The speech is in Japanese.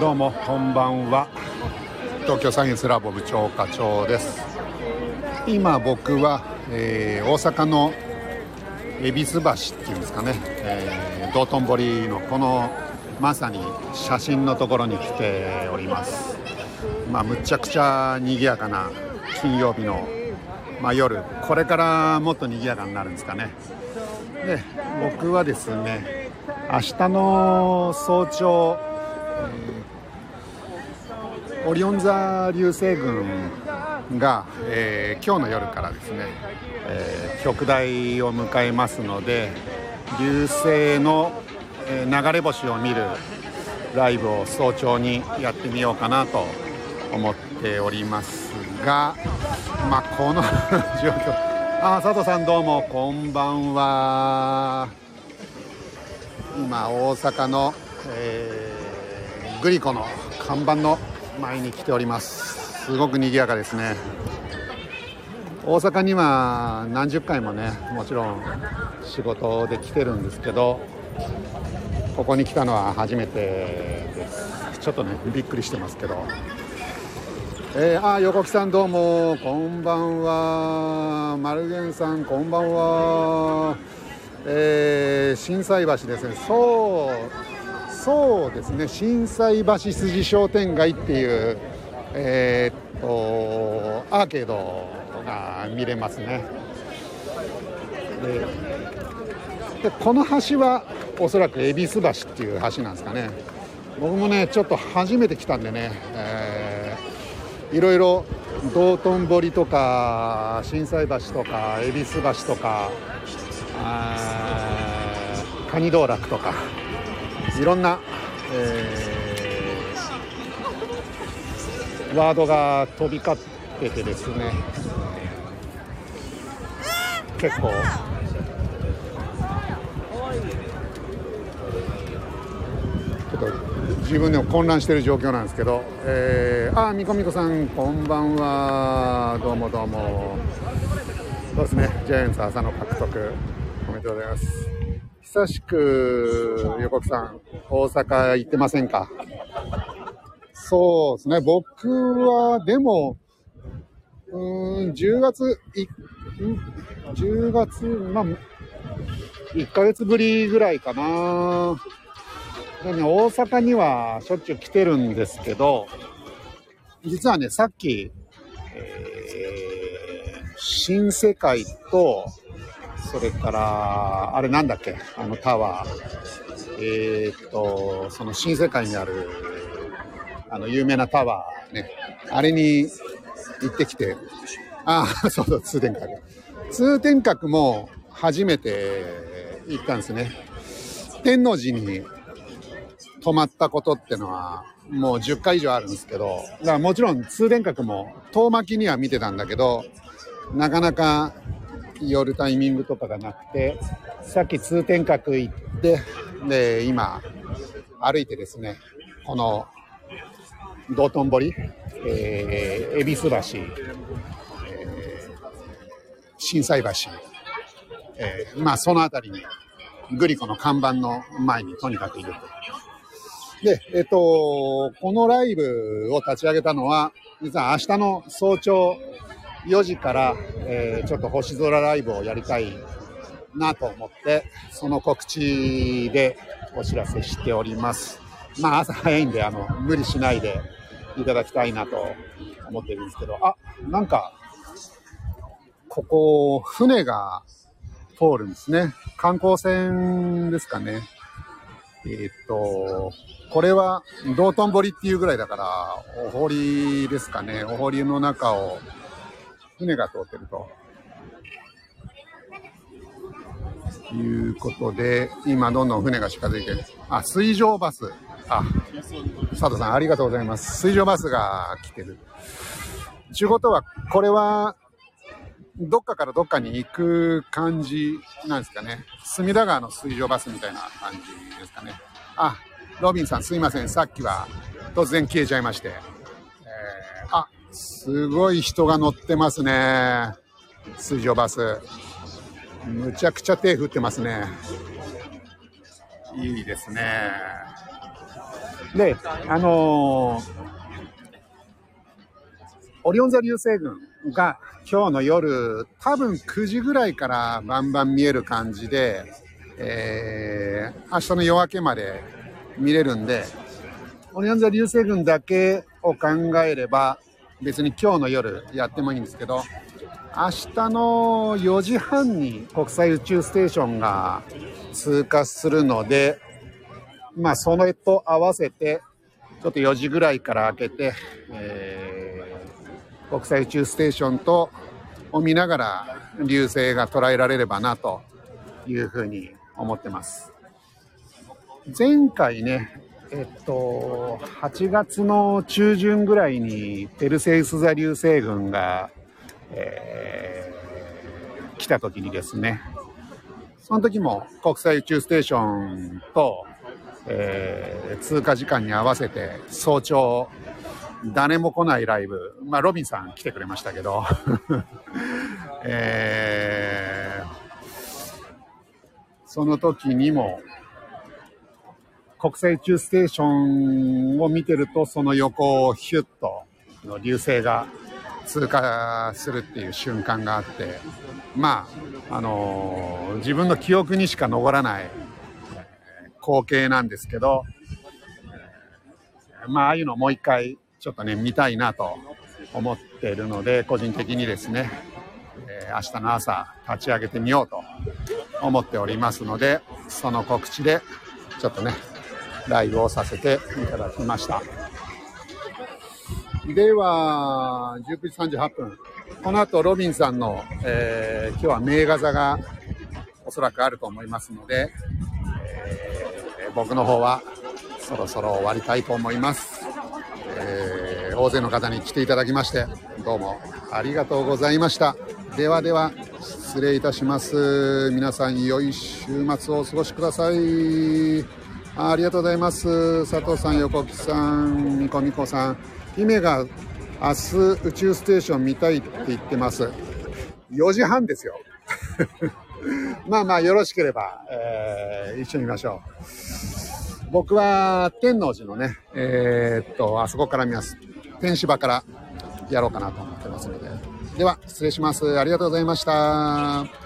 どうもこんばんは。東京サイエンスラボ部長課長です。今僕は、えー、大阪の恵比寿橋っていうんですかね、えー、道頓堀のこのまさに写真のところに来ております。まあむちゃくちゃ賑やかな金曜日の、まあ、夜。これからもっと賑やかになるんですかね。で僕はですね明日の早朝、オリオン座流星群が、えー、今日の夜からですね、えー、極大を迎えますので流星の、えー、流れ星を見るライブを早朝にやってみようかなと思っておりますが、まあ、この 状況。あ佐藤さんどうもこんばんは。今大阪の、えー、グリコの看板の前に来ております。すごく賑やかですね。大阪には何十回もねもちろん仕事で来てるんですけどここに来たのは初めてです。ちょっとねびっくりしてますけど。えー、あ横木さんどうも。こんばんは。丸源さんこんばんは。えー、心斎橋ですね。そう。そうですね。心斎橋筋商店街っていうえー、っとアーケードが見れますね。でこの橋はおそらく恵比寿橋っていう橋なんですかね。僕もねちょっと初めて来たんでね、えー、いろいろ道頓堀とか心斎橋とか恵比寿橋とかカニ道楽とか。いろんな、えー、ワードが飛び交っててですね。結構。ちょっと自分でも混乱している状況なんですけど、えー、あみこみこさんこんばんは。どうもどうも。そうですね。ジャイアンツ朝の獲得おめでとうございます。久しく横木さん大阪行ってませんか？そうですね。僕はでもうーん10月い10月まあ1ヶ月ぶりぐらいかな。でね、大阪にはしょっちゅう来てるんですけど、実はね、さっき、えー、新世界と、それから、あれなんだっけ、あのタワー。えー、っと、その新世界にある、あの、有名なタワーね。あれに行ってきて、ああ、そうそう、通天閣。通天閣も初めて行ったんですね。天王寺に泊まったことってのは、もう10回以上あるんですけど、だからもちろん通天閣も遠巻きには見てたんだけど、なかなか寄るタイミングとかがなくて、さっき通天閣行って、で、今、歩いてですね、この、道頓堀、えー、恵比寿橋、えー、心斎橋、えー、まあその辺りに、グリコの看板の前にとにかくいると。で、えっと、このライブを立ち上げたのは、実は明日の早朝4時から、えー、ちょっと星空ライブをやりたいなと思って、その告知でお知らせしております。まあ朝早いんで、あの、無理しないでいただきたいなと思ってるんですけど、あ、なんか、ここ、船が通るんですね。観光船ですかね。えー、っと、これは道頓堀っていうぐらいだから、お堀ですかね。お堀の中を船が通ってると。いうことで、今どんどん船が近づいてる。あ、水上バス。あ、佐藤さんありがとうございます。水上バスが来てる。ちゅうことは、これは、どっかからどっかに行く感じなんですかね。隅田川の水上バスみたいな感じですかね。あ、ロビンさんすいません。さっきは突然消えちゃいまして。えー、あ、すごい人が乗ってますね。水上バス。むちゃくちゃ手振ってますね。いいですね。で、あのーオリオン座流星群が今日の夜、多分9時ぐらいからバンバン見える感じで、えー、明日の夜明けまで見れるんで、オリオン座流星群だけを考えれば、別に今日の夜やってもいいんですけど、明日の4時半に国際宇宙ステーションが通過するので、まあ、それと合わせて、ちょっと4時ぐらいから開けて、えー国際宇宙ステーションとを見ながら流星が捉えられればなというふうに思ってます。前回ね、えっと、8月の中旬ぐらいにペルセウス座流星群が、えー、来た時にですね、その時も国際宇宙ステーションと、えー、通過時間に合わせて早朝誰も来ないライブ、まあ、ロビンさん来てくれましたけど、えー、その時にも、国際宇宙ステーションを見てると、その横をヒュッと流星が通過するっていう瞬間があって、まあ、あのー、自分の記憶にしか残らない光景なんですけど、まあ、ああいうのもう一回ちょっとね、見たいなと思ってるので、個人的にですね、え、明日の朝立ち上げてみようと思っておりますので、その告知でちょっとね、ライブをさせていただきました。では、19時38分。この後、ロビンさんの、えー、今日は名画座がおそらくあると思いますので、えー、僕の方はそろそろ終わりたいと思います。えー、大勢の方に来ていただきましてどうもありがとうございましたではでは失礼いたします皆さん良い週末をお過ごしくださいありがとうございます佐藤さん横木さんみこみこさん姫が明日宇宙ステーション見たいって言ってます4時半ですよ まあまあよろしければ、えー、一緒に見ましょう僕は天王寺のね、えー、っと、あそこから見ます。天芝からやろうかなと思ってますので。では、失礼します。ありがとうございました。